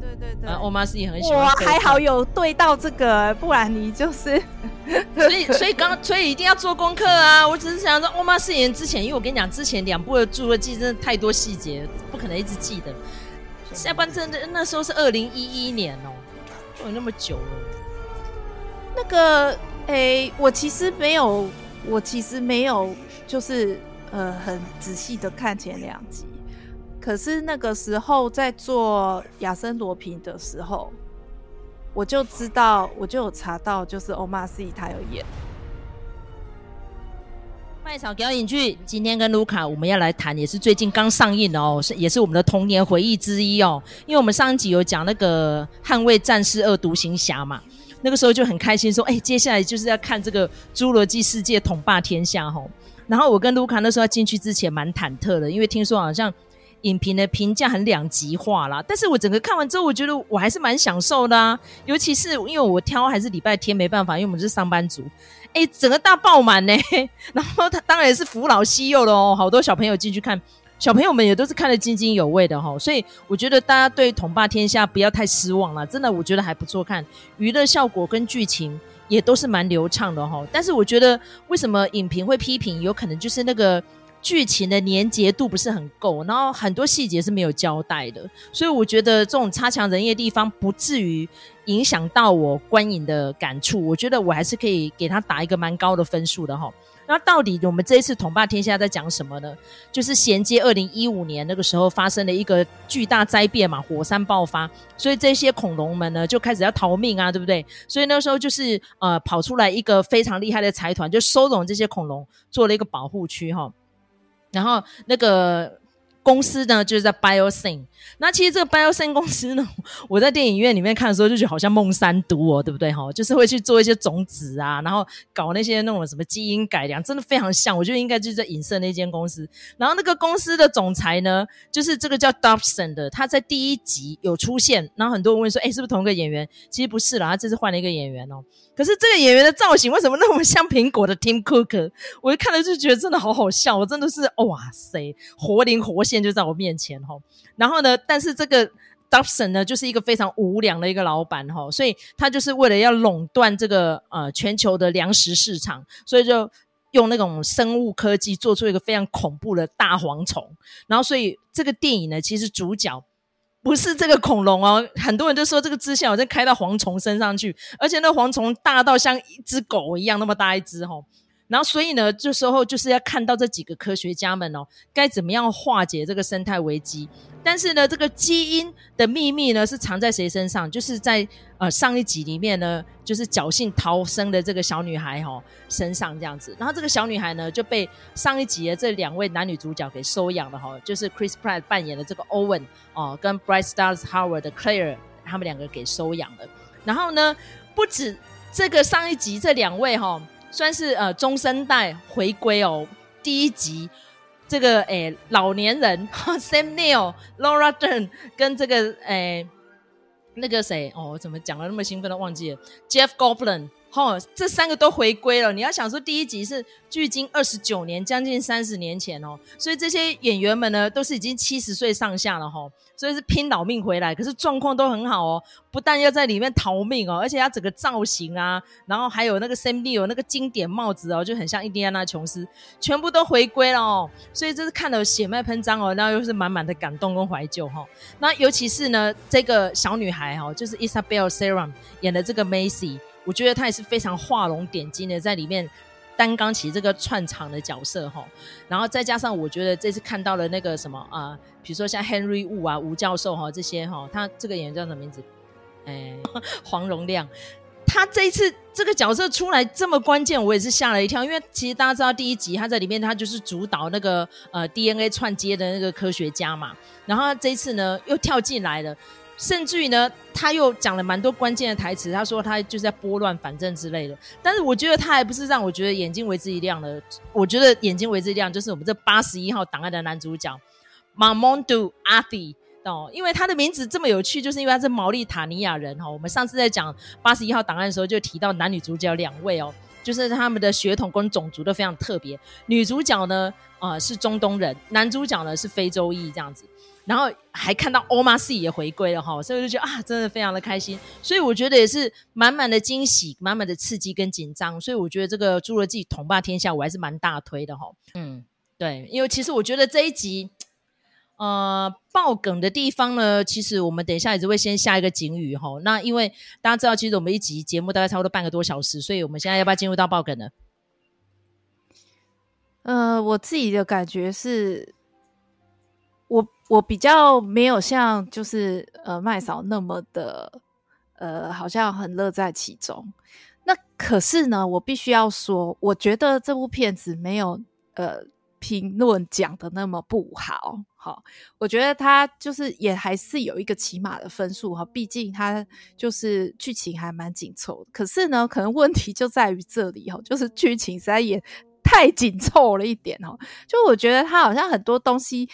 对对对对，欧妈是也很喜欢。我还好有对到这个，不然你就是。所以所以刚所以一定要做功课啊！我只是想说，欧玛 C 演之前，因为我跟你讲，之前两部的侏罗纪真的太多细节，不可能一直记得。下半真的那时候是二零一一年哦，有那么久了。那个诶、欸，我其实没有，我其实没有，就是呃，很仔细的看前两集。可是那个时候在做亚森罗平的时候，我就知道，我就有查到，就是欧玛 C 他有演麦草表演剧。今天跟卢卡我们要来谈，也是最近刚上映的哦，是也是我们的童年回忆之一哦。因为我们上一集有讲那个《捍卫战士二：独行侠》嘛，那个时候就很开心说，哎，接下来就是要看这个《侏罗纪世界统霸天下》哦。然后我跟卢卡那时候要进去之前蛮忐忑的，因为听说好像。影评的评价很两极化啦，但是我整个看完之后，我觉得我还是蛮享受的啊，尤其是因为我挑还是礼拜天，没办法，因为我们是上班族，哎、整个大爆满呢，然后他当然是扶老携幼了哦，好多小朋友进去看，小朋友们也都是看得津津有味的哈，所以我觉得大家对《统霸天下》不要太失望了，真的我觉得还不错看，娱乐效果跟剧情也都是蛮流畅的哈，但是我觉得为什么影评会批评，有可能就是那个。剧情的连结度不是很够，然后很多细节是没有交代的，所以我觉得这种差强人意的地方不至于影响到我观影的感触。我觉得我还是可以给他打一个蛮高的分数的哈。那到底我们这一次统霸天下在讲什么呢？就是衔接二零一五年那个时候发生了一个巨大灾变嘛，火山爆发，所以这些恐龙们呢就开始要逃命啊，对不对？所以那时候就是呃跑出来一个非常厉害的财团，就收容这些恐龙，做了一个保护区哈。然后那个公司呢，就是在 Biosyn。那其实这个 Biosyn 公司呢，我在电影院里面看的时候，就觉得好像梦三都哦，对不对哈？就是会去做一些种子啊，然后搞那些那种什么基因改良，真的非常像。我觉得应该就是在影射那间公司。然后那个公司的总裁呢，就是这个叫 Dobson 的，他在第一集有出现。然后很多人问说，哎，是不是同一个演员？其实不是啦，他这次换了一个演员哦。可是这个演员的造型为什么那么像苹果的 Tim Cook？我一看了就觉得真的好好笑，我真的是哇塞，活灵活现就在我面前哈。然后呢，但是这个 Dobson 呢，就是一个非常无良的一个老板哈，所以他就是为了要垄断这个呃全球的粮食市场，所以就用那种生物科技做出一个非常恐怖的大蝗虫。然后，所以这个电影呢，其实主角。不是这个恐龙哦，很多人都说这个支线好像开到蝗虫身上去，而且那蝗虫大到像一只狗一样那么大一只哦。然后所以呢，这时候就是要看到这几个科学家们哦，该怎么样化解这个生态危机。但是呢，这个基因的秘密呢是藏在谁身上？就是在呃上一集里面呢，就是侥幸逃生的这个小女孩哈、哦、身上这样子。然后这个小女孩呢就被上一集的这两位男女主角给收养了哈、哦，就是 Chris Pratt 扮演的这个 Owen 哦，跟 Bryce Dallas Howard 的 Claire 他们两个给收养了。然后呢，不止这个上一集这两位哈、哦，算是呃中生代回归哦，第一集。这个诶，老年人 Sam Neil、Laura Dern 跟这个诶，那个谁哦，怎么讲了那么兴奋都忘记了 Jeff Goldblum。哦，这三个都回归了。你要想说，第一集是距今二十九年，将近三十年前哦，所以这些演员们呢，都是已经七十岁上下了哈、哦，所以是拼老命回来，可是状况都很好哦。不但要在里面逃命哦，而且他整个造型啊，然后还有那个 Sam Neill 有那个经典帽子哦，就很像印第安纳琼斯，全部都回归了哦。所以这是看了血脉喷张哦，然后又是满满的感动跟怀旧哈、哦。那尤其是呢，这个小女孩哈、哦，就是 Isabel Serant 演的这个 Macy。我觉得他也是非常画龙点睛的，在里面担纲起这个串场的角色哈。然后再加上，我觉得这次看到了那个什么啊、呃，比如说像 Henry Wu 啊，吴教授哈这些哈，他这个演员叫什么名字？哎，黄荣亮。他这一次这个角色出来这么关键，我也是吓了一跳。因为其实大家知道第一集他在里面，他就是主导那个呃 DNA 串接的那个科学家嘛。然后他这一次呢又跳进来了。甚至于呢，他又讲了蛮多关键的台词。他说他就是在拨乱反正之类的。但是我觉得他还不是让我觉得眼睛为之一亮的。我觉得眼睛为之一亮就是我们这八十一号档案的男主角 Mamoudou a t i 哦，因为他的名字这么有趣，就是因为他是毛利塔尼亚人哈。我们上次在讲八十一号档案的时候就提到男女主角两位哦，就是他们的血统跟种族都非常特别。女主角呢，啊、是中东人，男主角呢是非洲裔这样子。然后还看到欧玛 C 也回归了哈，所以我就觉得啊，真的非常的开心。所以我觉得也是满满的惊喜，满满的刺激跟紧张。所以我觉得这个《侏罗纪统霸天下》我还是蛮大推的哈。嗯，对，因为其实我觉得这一集呃爆梗的地方呢，其实我们等一下也是会先下一个警语哈。那因为大家知道，其实我们一集节目大概差不多半个多小时，所以我们现在要不要进入到爆梗呢？呃，我自己的感觉是。我比较没有像就是呃麦嫂那么的呃好像很乐在其中，那可是呢，我必须要说，我觉得这部片子没有呃评论讲的那么不好，好，我觉得它就是也还是有一个起码的分数哈，毕竟它就是剧情还蛮紧凑，可是呢，可能问题就在于这里哈，就是剧情实在也太紧凑了一点哈，就我觉得它好像很多东西。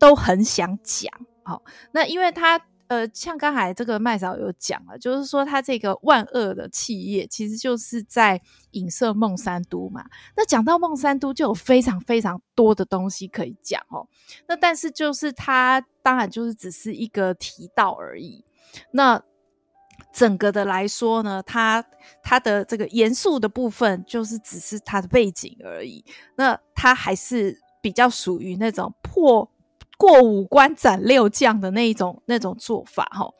都很想讲，哦，那因为他呃，像刚才这个麦嫂有讲了，就是说他这个万恶的企业其实就是在影射孟山都嘛。那讲到孟山都，就有非常非常多的东西可以讲哦。那但是就是他当然就是只是一个提到而已。那整个的来说呢，他他的这个严肃的部分就是只是他的背景而已。那他还是比较属于那种破。过五关斩六将的那一种那种做法哦，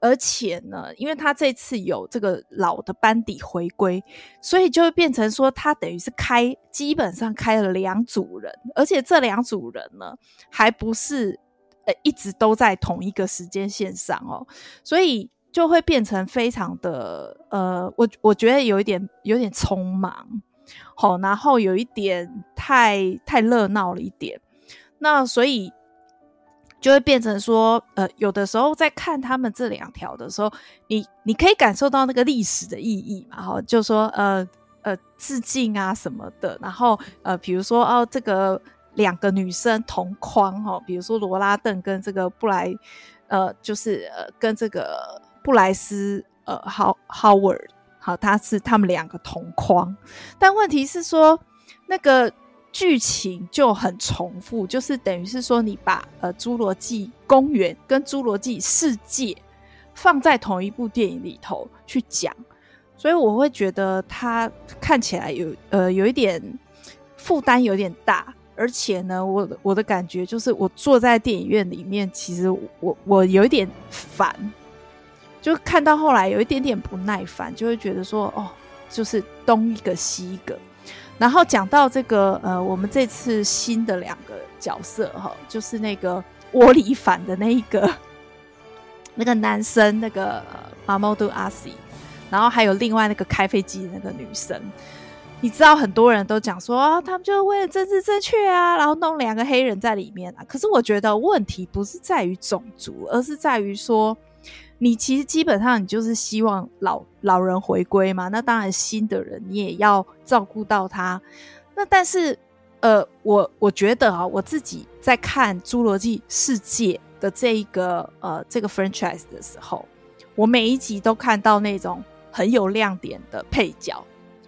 而且呢，因为他这次有这个老的班底回归，所以就会变成说他等于是开基本上开了两组人，而且这两组人呢还不是呃一直都在同一个时间线上哦，所以就会变成非常的呃，我我觉得有一点有点匆忙，好，然后有一点太太热闹了一点，那所以。就会变成说，呃，有的时候在看他们这两条的时候，你你可以感受到那个历史的意义嘛，哈，就说，呃呃，致敬啊什么的，然后，呃，比如说，哦，这个两个女生同框，哈，比如说罗拉邓跟这个布莱，呃，就是呃，跟这个布莱斯，呃，How Howard，好，他是他们两个同框，但问题是说那个。剧情就很重复，就是等于是说，你把呃《侏罗纪公园》跟《侏罗纪世界》放在同一部电影里头去讲，所以我会觉得它看起来有呃有一点负担有点大，而且呢，我我的感觉就是我坐在电影院里面，其实我我有一点烦，就看到后来有一点点不耐烦，就会觉得说哦，就是东一个西一个。然后讲到这个，呃，我们这次新的两个角色哈，就是那个窝里反的那一个 那个男生，那个马莫杜阿西，然后还有另外那个开飞机的那个女生，你知道很多人都讲说啊，他们就是为了政治正确啊，然后弄两个黑人在里面啊。可是我觉得问题不是在于种族，而是在于说。你其实基本上你就是希望老老人回归嘛，那当然新的人你也要照顾到他。那但是，呃，我我觉得啊，我自己在看《侏罗纪世界》的这一个呃这个 franchise 的时候，我每一集都看到那种很有亮点的配角，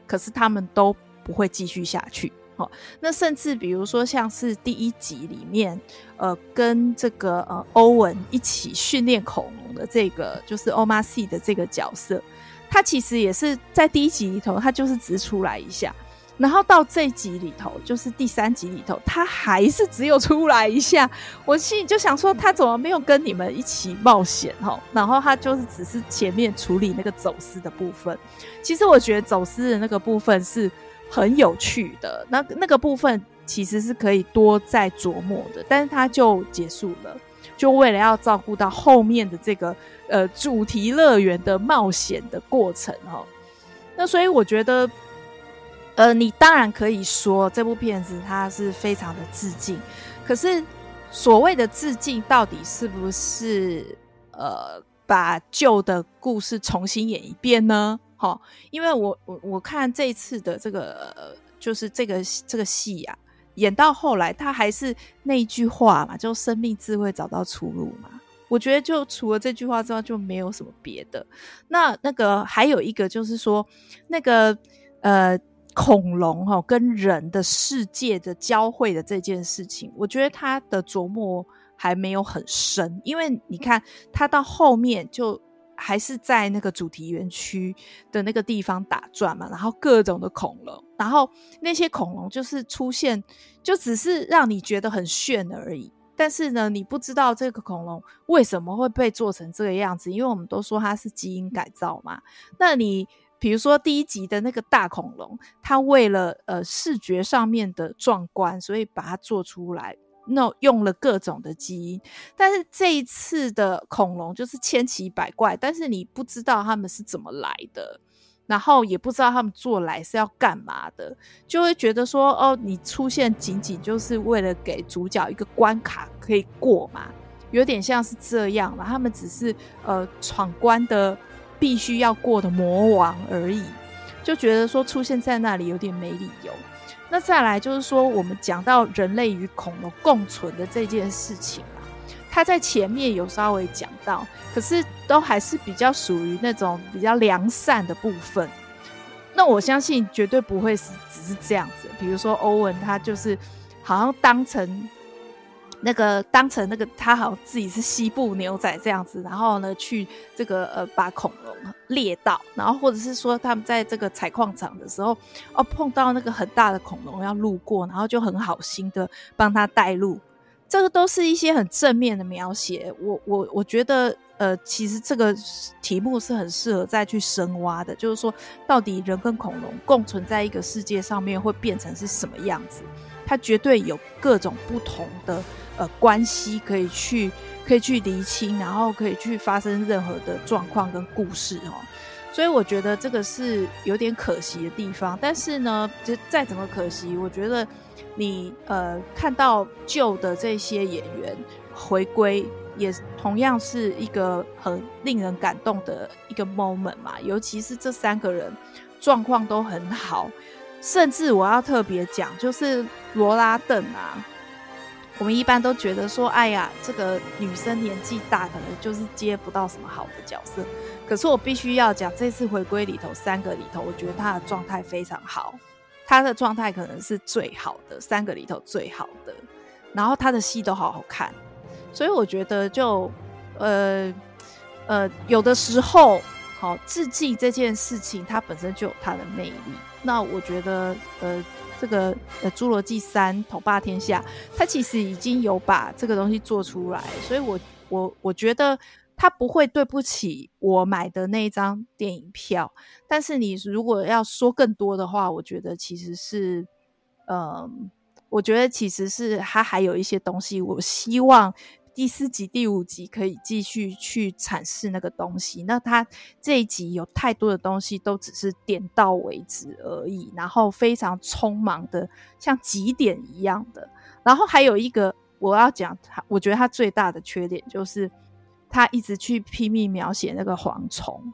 可是他们都不会继续下去。哦，那甚至比如说像是第一集里面，呃，跟这个呃欧文一起训练恐龙的这个就是欧玛西的这个角色，他其实也是在第一集里头，他就是只出来一下，然后到这集里头，就是第三集里头，他还是只有出来一下。我心里就想说，他怎么没有跟你们一起冒险？哈，然后他就是只是前面处理那个走私的部分。其实我觉得走私的那个部分是。很有趣的那那个部分其实是可以多再琢磨的，但是它就结束了，就为了要照顾到后面的这个呃主题乐园的冒险的过程哈。那所以我觉得，呃，你当然可以说这部片子它是非常的致敬，可是所谓的致敬到底是不是呃把旧的故事重新演一遍呢？好，因为我我我看这次的这个就是这个这个戏呀、啊，演到后来，他还是那一句话嘛，就生命自会找到出路嘛。我觉得就除了这句话之外，就没有什么别的。那那个还有一个就是说，那个呃恐龙哈跟人的世界的交汇的这件事情，我觉得他的琢磨还没有很深，因为你看他到后面就还是在那个主题园区的那个地方打转嘛，然后各种的恐龙，然后那些恐龙就是出现，就只是让你觉得很炫而已。但是呢，你不知道这个恐龙为什么会被做成这个样子，因为我们都说它是基因改造嘛。那你比如说第一集的那个大恐龙，它为了呃视觉上面的壮观，所以把它做出来，那用了各种的基因。但是这一次的恐龙就是千奇百怪，但是你不知道他们是怎么来的。然后也不知道他们做来是要干嘛的，就会觉得说，哦，你出现仅仅就是为了给主角一个关卡可以过嘛，有点像是这样嘛。他们只是呃闯关的必须要过的魔王而已，就觉得说出现在那里有点没理由。那再来就是说，我们讲到人类与恐龙共存的这件事情啊。他在前面有稍微讲到，可是都还是比较属于那种比较良善的部分。那我相信绝对不会是只是这样子。比如说欧文，他就是好像当成那个当成那个他好像自己是西部牛仔这样子，然后呢去这个呃把恐龙猎到，然后或者是说他们在这个采矿场的时候哦碰到那个很大的恐龙要路过，然后就很好心的帮他带路。这个都是一些很正面的描写，我我我觉得，呃，其实这个题目是很适合再去深挖的，就是说，到底人跟恐龙共存在一个世界上面会变成是什么样子？它绝对有各种不同的呃关系可以去可以去厘清，然后可以去发生任何的状况跟故事哦。所以我觉得这个是有点可惜的地方，但是呢，就再怎么可惜，我觉得。你呃看到旧的这些演员回归，也同样是一个很令人感动的一个 moment 嘛。尤其是这三个人状况都很好，甚至我要特别讲，就是罗拉邓啊。我们一般都觉得说，哎呀，这个女生年纪大，可能就是接不到什么好的角色。可是我必须要讲，这次回归里头三个里头，我觉得她的状态非常好。她的状态可能是最好的，三个里头最好的，然后她的戏都好好看，所以我觉得就呃呃有的时候好致敬这件事情，它本身就有它的魅力。那我觉得呃这个呃《侏罗纪三：统霸天下》，它其实已经有把这个东西做出来，所以我我我觉得。他不会对不起我买的那一张电影票，但是你如果要说更多的话，我觉得其实是，嗯，我觉得其实是他还有一些东西，我希望第四集、第五集可以继续去阐释那个东西。那他这一集有太多的东西都只是点到为止而已，然后非常匆忙的，像几点一样的。然后还有一个我要讲，他我觉得他最大的缺点就是。他一直去拼命描写那个蝗虫，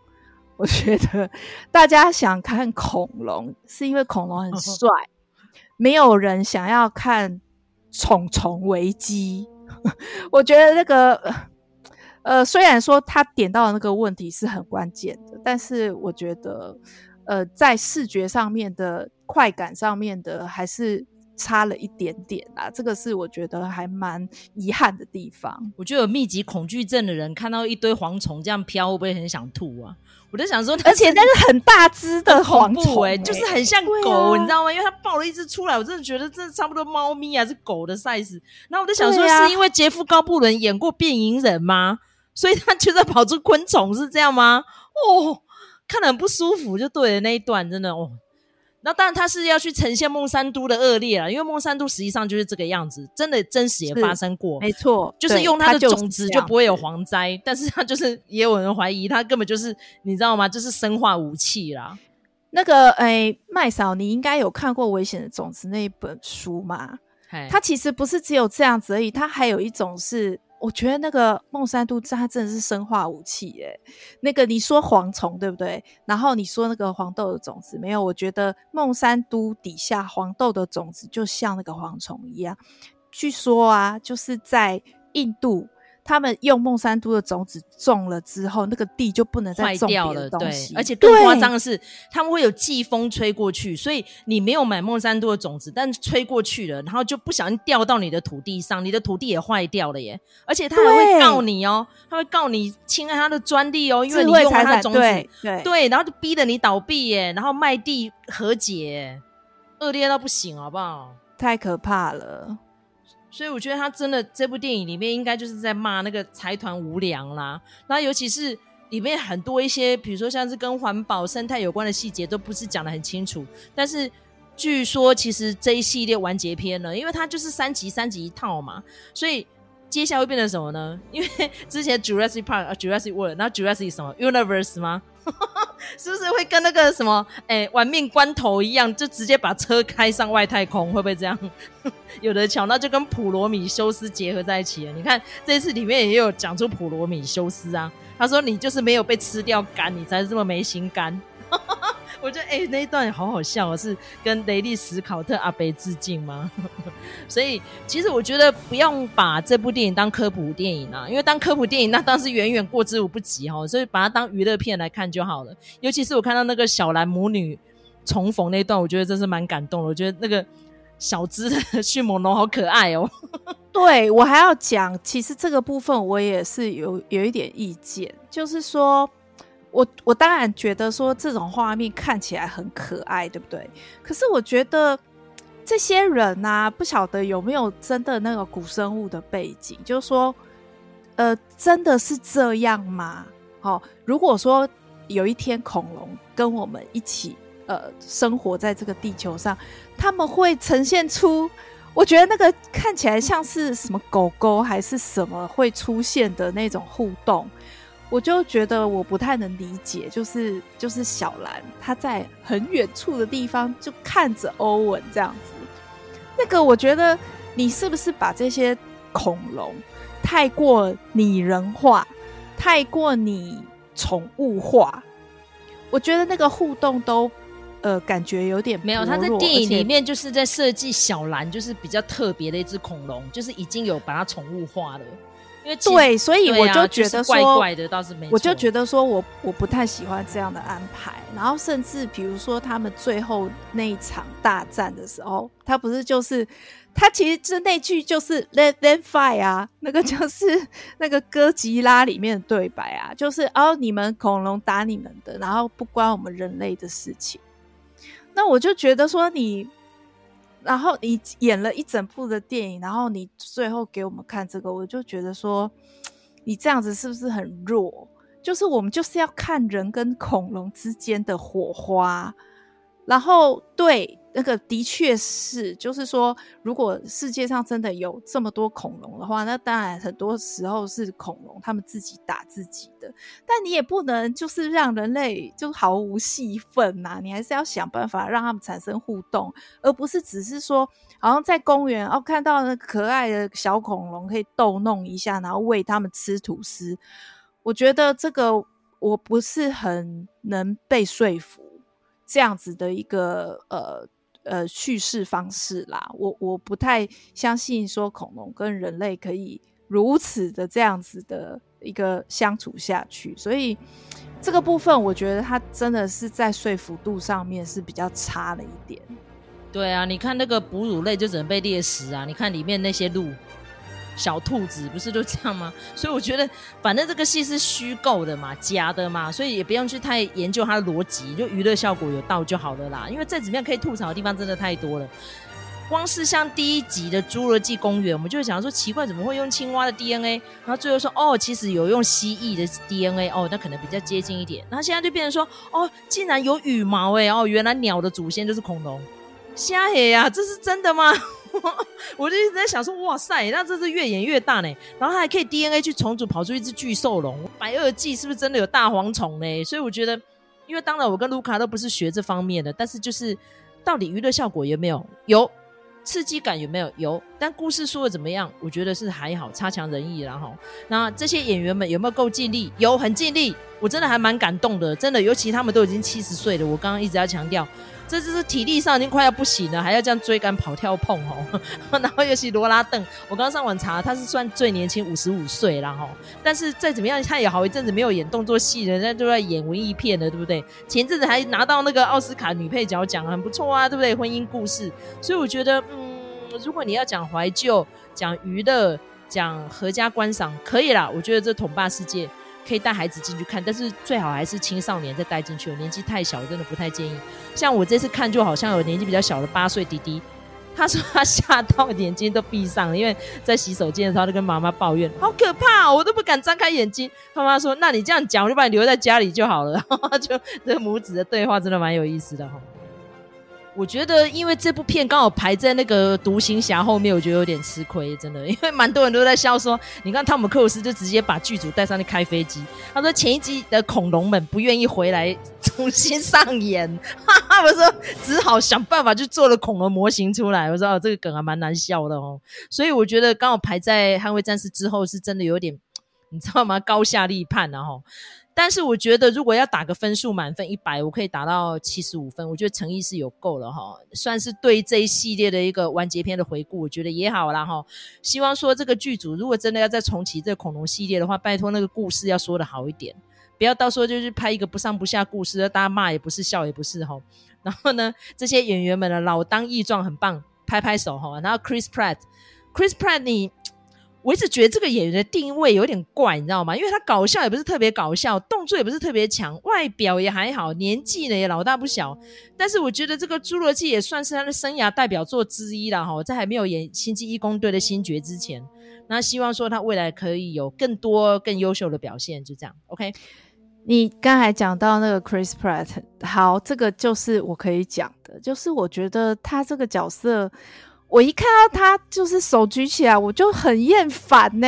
我觉得大家想看恐龙是因为恐龙很帅，没有人想要看虫虫危机。我觉得那个呃，虽然说他点到的那个问题是很关键的，但是我觉得呃，在视觉上面的快感上面的还是。差了一点点啦，这个是我觉得还蛮遗憾的地方。我觉得有密集恐惧症的人看到一堆蝗虫这样飘，会不会很想吐啊？我就想说，而且那是很大只的蝗虫，欸，就是很像狗，啊，你知道吗？因为它抱了一只出来，我真的觉得这差不多猫咪还是狗的 size。然后我就想说，是因为杰夫高布伦演过变影人吗？所以他就在跑出昆虫，是这样吗？哦，看得很不舒服，就对了那一段，真的哦。那当然，他是要去呈现孟山都的恶劣了，因为孟山都实际上就是这个样子，真的真实也发生过，没错，就是用它的种子就不会有蝗灾，但是他就是也有人怀疑他根本就是你知道吗？就是生化武器啦。那个诶，麦嫂，你应该有看过《危险的种子》那一本书吗？它其实不是只有这样子而已，它还有一种是。我觉得那个孟山都它真的是生化武器耶。那个你说蝗虫对不对？然后你说那个黄豆的种子没有？我觉得孟山都底下黄豆的种子就像那个蝗虫一样。据说啊，就是在印度他们用孟山都的种子种了之后，那个地就不能再种别的东西。对，而且更夸张的是，他们会有季风吹过去，所以你没有买孟山都的种子，但吹过去了，然后就不小心掉到你的土地上，你的土地也坏掉了耶。而且他还会告你哦，他会告你侵害他的专利哦，因为你用了他的种子，对对，对，然后就逼得你倒闭耶，然后卖地和解，恶劣到不行，好不好？太可怕了。所以我觉得他真的这部电影里面应该就是在骂那个财团无良啦，然后尤其是里面很多一些，比如说像是跟环保、生态有关的细节，都不是讲得很清楚。但是据说其实这一系列完结篇了，因为它就是三集三集一套嘛，所以接下来会变成什么呢？因为之前 Jurassic Park、Jurassic World，然后 Jurassic 什么 Universe 吗？是不是会跟那个什么哎、玩命关头一样，就直接把车开上外太空？会不会这样？有的巧，那就跟普罗米修斯结合在一起了。你看这次里面也有讲出普罗米修斯啊，他说你就是没有被吃掉肝，你才是这么没心肝。我觉得哎、那一段好好笑，是跟雷利·史考特阿贝致敬吗？所以其实我觉得不用把这部电影当科普电影啊，因为当科普电影那当时远远过之无不及哈。所以把它当娱乐片来看就好了。尤其是我看到那个小兰母女重逢那段，我觉得真是蛮感动的。我觉得那个小只的迅猛龙好可爱哦。对，我还要讲，其实这个部分我也是有有一点意见，就是说。我我当然觉得说这种画面看起来很可爱，对不对？可是我觉得这些人呐、不晓得有没有真的那个古生物的背景，就是说，呃，真的是这样吗？好、哦，如果说有一天恐龙跟我们一起呃生活在这个地球上，他们会呈现出，我觉得那个看起来像是什么狗狗还是什么会出现的那种互动。我就觉得我不太能理解，就是就是小兰她在很远处的地方就看着欧文这样子，那个我觉得你是不是把这些恐龙太过拟人化，太过拟宠物化？我觉得那个互动都呃感觉有点没有。他在电影里面就是在设计小兰，就是比较特别的一只恐龙，就是已经有把它宠物化了。因为对，所以我就觉得说，啊就是、怪怪的倒是没。我就觉得说我我不太喜欢这样的安排。然后甚至比如说他们最后那一场大战的时候，他不是就是他其实是那句就是 Let them fight 啊，那个就是 那个哥吉拉里面的对白啊，就是哦你们恐龙打你们的，然后不关我们人类的事情。那我就觉得说你。然后你演了一整部的电影，然后你最后给我们看这个，我就觉得说，你这样子是不是很弱？就是我们就是要看人跟恐龙之间的火花，然后对。那个的确是，就是说，如果世界上真的有这么多恐龙的话，那当然很多时候是恐龙他们自己打自己的。但你也不能就是让人类就毫无戏份呐，你还是要想办法让他们产生互动，而不是只是说，好像在公园哦看到那可爱的小恐龙可以逗弄一下，然后喂他们吃吐司。我觉得这个我不是很能被说服，这样子的一个呃。呃，叙事方式啦，我我不太相信说恐龙跟人类可以如此的这样子的一个相处下去，所以这个部分我觉得它真的是在说服度上面是比较差了一点。对啊，你看那个哺乳类就只能被猎食啊，你看里面那些鹿。小兔子不是都这样吗？所以我觉得，反正这个戏是虚构的嘛，假的嘛，所以也不用去太研究它的逻辑，就娱乐效果有到就好了啦。因为再怎么样可以吐槽的地方真的太多了。光是像第一集的《侏罗纪公园》，我们就会想说奇怪，怎么会用青蛙的 DNA？然后最后说哦，其实有用蜥蜴的 DNA，哦，那可能比较接近一点。然后现在就变成说哦，竟然有羽毛哎，哦，原来鸟的祖先就是恐龙，瞎黑呀，这是真的吗？我就一直在想说，哇塞，那这是越演越大呢。然后还可以 DNA 去重组，跑出一只巨兽龙。白垩纪是不是真的有大蝗虫呢？所以我觉得，因为当然我跟卢卡都不是学这方面的，但是就是到底娱乐效果有没有？有，刺激感有没有？有。但故事说的怎么样？我觉得是还好，差强人意。然后，那这些演员们有没有够尽力？有，很尽力。我真的还蛮感动的，真的，尤其他们都已经七十岁了。我刚刚一直要强调。这就是体力上已经快要不行了，还要这样追赶、跑、跳、碰哦。然后尤其罗拉邓，我刚上网查，他是算最年轻五十五岁了哈。但是再怎么样，他也好一阵子没有演动作戏了，人家都在演文艺片了，对不对？前阵子还拿到那个奥斯卡女配角奖，很不错啊，对不对？婚姻故事，所以我觉得，嗯，如果你要讲怀旧、讲娱乐、讲合家观赏，可以啦。我觉得这统霸世界。可以带孩子进去看，但是最好还是青少年再带进去。年纪太小，真的不太建议。像我这次看，就好像有年纪比较小的八岁弟弟，他说他吓到眼睛都闭上了，因为在洗手间的时候，他就跟妈妈抱怨，好可怕哦，我都不敢张开眼睛。他妈说：“那你这样讲，我就把你留在家里就好了。”然 后就这母子的对话真的蛮有意思的哈。我觉得，因为这部片刚好排在那个独行侠后面，我觉得有点吃亏，真的。因为蛮多人都在笑说，你看汤姆克鲁斯就直接把剧组带上去开飞机。他说前一集的恐龙们不愿意回来重新上演，哈哈，我说只好想办法去做了恐龙模型出来。我说哦，这个梗还蛮难笑的哦。所以我觉得刚好排在捍卫战士之后，是真的有点，你知道吗？高下立判然后。但是我觉得，如果要打个分数，满分一百，我可以打到七十五分。我觉得诚意是有够了哈，算是对这一系列的一个完结篇的回顾，我觉得也好啦哈。希望说这个剧组如果真的要再重启这个恐龙系列的话，拜托那个故事要说得好一点，不要到时候就是拍一个不上不下故事，大家骂也不是，笑也不是哈。然后呢，这些演员们呢，老当益壮，很棒，拍拍手哈。然后 Chris Pratt，Chris Pratt 你。我一直觉得这个演员的定位有点怪，你知道吗？因为他搞笑也不是特别搞笑，动作也不是特别强，外表也还好，年纪呢也老大不小。但是我觉得这个《侏罗纪》也算是他的生涯代表作之一了哈，在还没有演《星际异攻队》的星爵之前，那希望说他未来可以有更多更优秀的表现，就这样。OK，你刚才讲到那个 Chris Pratt，好，这个就是我可以讲的，就是我觉得他这个角色。我一看到他就是手举起来，我就很厌烦呢。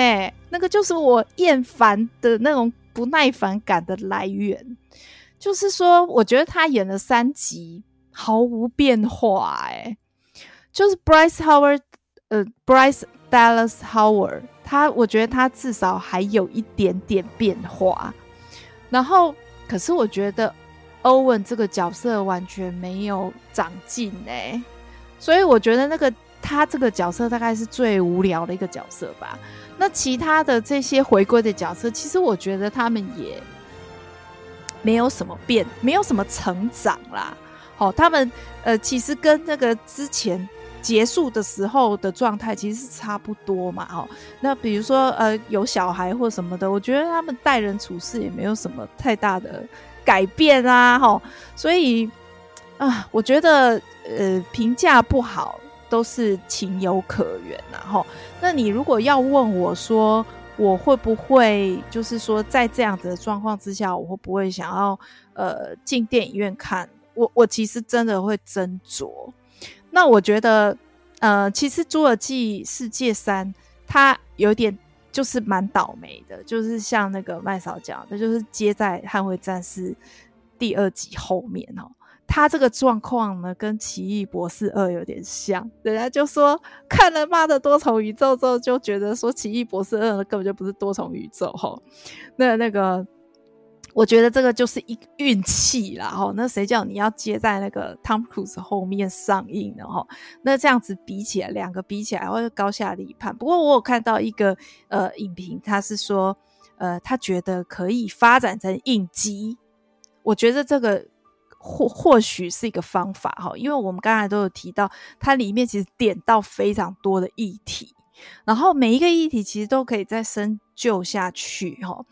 那个就是我厌烦的那种不耐烦感的来源。就是说，我觉得他演了三集毫无变化，哎，就是 Bryce Howard，呃，Bryce Dallas Howard，他我觉得他至少还有一点点变化。然后，可是我觉得 Owen 这个角色完全没有长进哎，所以我觉得那个。他这个角色大概是最无聊的一个角色吧。那其他的这些回归的角色，其实我觉得他们也没有什么变，没有什么成长啦。好、哦，他们呃，其实跟那个之前结束的时候的状态其实是差不多嘛。哦，那比如说呃，有小孩或什么的，我觉得他们待人处事也没有什么太大的改变啊。哈、哦，所以啊，我觉得呃，评价不好。都是情有可原呐，哈。那你如果要问我说，我会不会就是说，在这样子的状况之下，我会不会想要呃进电影院看？我我其实真的会斟酌。那我觉得，呃，其实《侏罗纪世界三》它有点就是蛮倒霉的，就是像那个麦嫂讲的，就是接在《捍卫战士》第二集后面哦。他这个状况呢，跟《奇异博士二》有点像，人家就说看了《妈的多重宇宙》之后，就觉得说《奇异博士二》根本就不是多重宇宙齁。那那个，我觉得这个就是一运气啦齁。那谁叫你要接在那个汤姆·克鲁斯后面上映的齁？那这样子比起来，两个比起来会高下立判。不过我有看到一个呃影评，他是说呃他觉得可以发展成影集。我觉得这个。或或许是一个方法哈，因为我们刚才都有提到，它里面其实点到非常多的议题，然后每一个议题其实都可以再深究下去哈。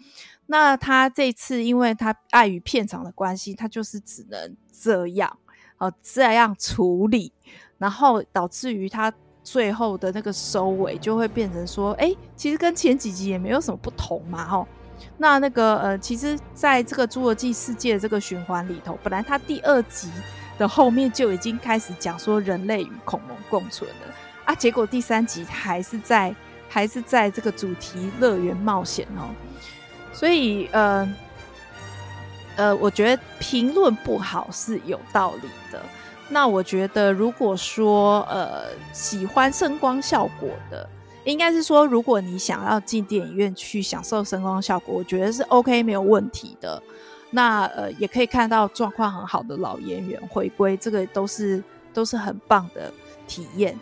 那他这次因为他碍于片场的关系，他就是只能这样哦，这样处理，然后导致于他最后的那个收尾就会变成说，哎，其实跟前几集也没有什么不同嘛哈。那那个呃，其实在这个侏罗纪世界这个循环里头，本来它第二集的后面就已经开始讲说人类与恐龙共存了啊，结果第三集还是在还是在这个主题乐园冒险哦，所以呃呃，我觉得评论不好是有道理的。那我觉得如果说呃喜欢声光效果的。应该是说，如果你想要进电影院去享受声光效果，我觉得是 OK 没有问题的。那呃也可以看到状况很好的老演员回归，这个都是都是很棒的体验。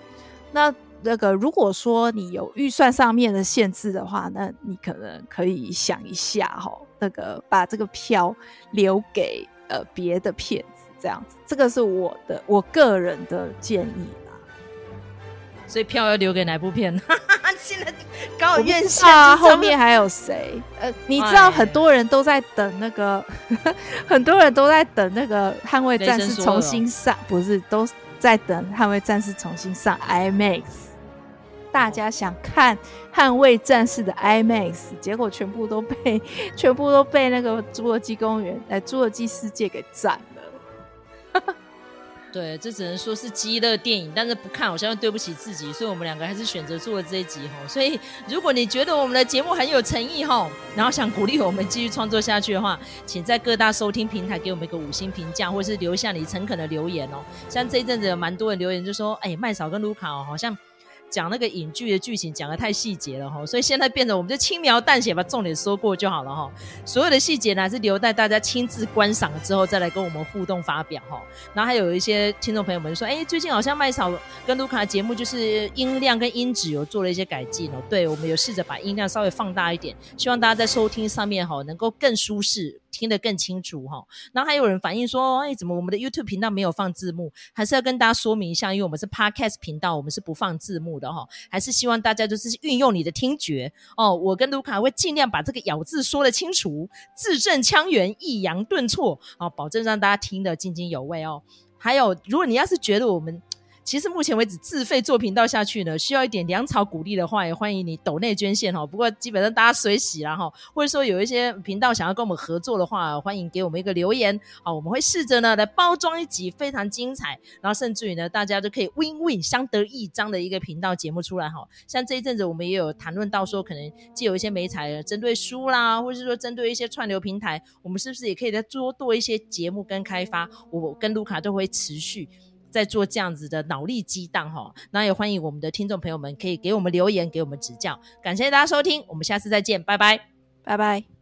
那那个如果说你有预算上面的限制的话，那你可能可以想一下哈，那个把这个票留给呃别的片子这样子，这个是我的我个人的建议。所以票要留给哪部片？现在刚好院线啊，后面还有谁？呃，你知道很多人都在等那个，很多人都在等那个《捍卫战士》重新上，不是都在等《捍卫战士》重新上 IMAX。大家想看《捍卫战士》的 IMAX，结果全部都被全部都被那个《侏罗纪公园》呃，《侏罗纪世界》给占了。对，这只能说是激乐电影，但是不看好像又对不起自己，所以我们两个还是选择做了这一集哈。所以如果你觉得我们的节目很有诚意哈，然后想鼓励我们继续创作下去的话，请在各大收听平台给我们一个五星评价，或是留下你诚恳的留言哦。像这一阵子有蛮多人留言就说，哎，麦嫂跟卢卡哦，好像。讲那个影剧的剧情讲得太细节了哈，所以现在变成我们就轻描淡写把重点说过就好了哈。所有的细节呢，还是留待大家亲自观赏了之后再来跟我们互动发表哈。然后还有一些听众朋友们说，哎，最近好像麦嫂跟卢卡节目就是音量跟音质有做了一些改进哦。对，我们有试着把音量稍微放大一点，希望大家在收听上面哈能够更舒适。听得更清楚哈，然后还有人反映说，哎，怎么我们的 YouTube 频道没有放字幕？还是要跟大家说明一下，因为我们是 Podcast 频道，我们是不放字幕的哈。还是希望大家就是运用你的听觉哦。我跟卢卡会尽量把这个咬字说得清楚，字正腔圆，抑扬顿挫啊，保证让大家听得津津有味哦。还有，如果你要是觉得我们其实目前为止自费做频道下去呢，需要一点粮草鼓励的话，也欢迎你抖内捐献哈。不过基本上大家随喜啦哈，或者说有一些频道想要跟我们合作的话，欢迎给我们一个留言啊，我们会试着呢来包装一集非常精彩，然后甚至于呢大家都可以 win win 相得益彰的一个频道节目出来哈。像这一阵子我们也有谈论到说，可能既有一些媒材针对书啦，或者是说针对一些串流平台，我们是不是也可以再多做一些节目跟开发？我跟卢卡都会持续。在做这样子的脑力激荡哈，那也欢迎我们的听众朋友们可以给我们留言，给我们指教。感谢大家收听，我们下次再见，拜拜，拜拜。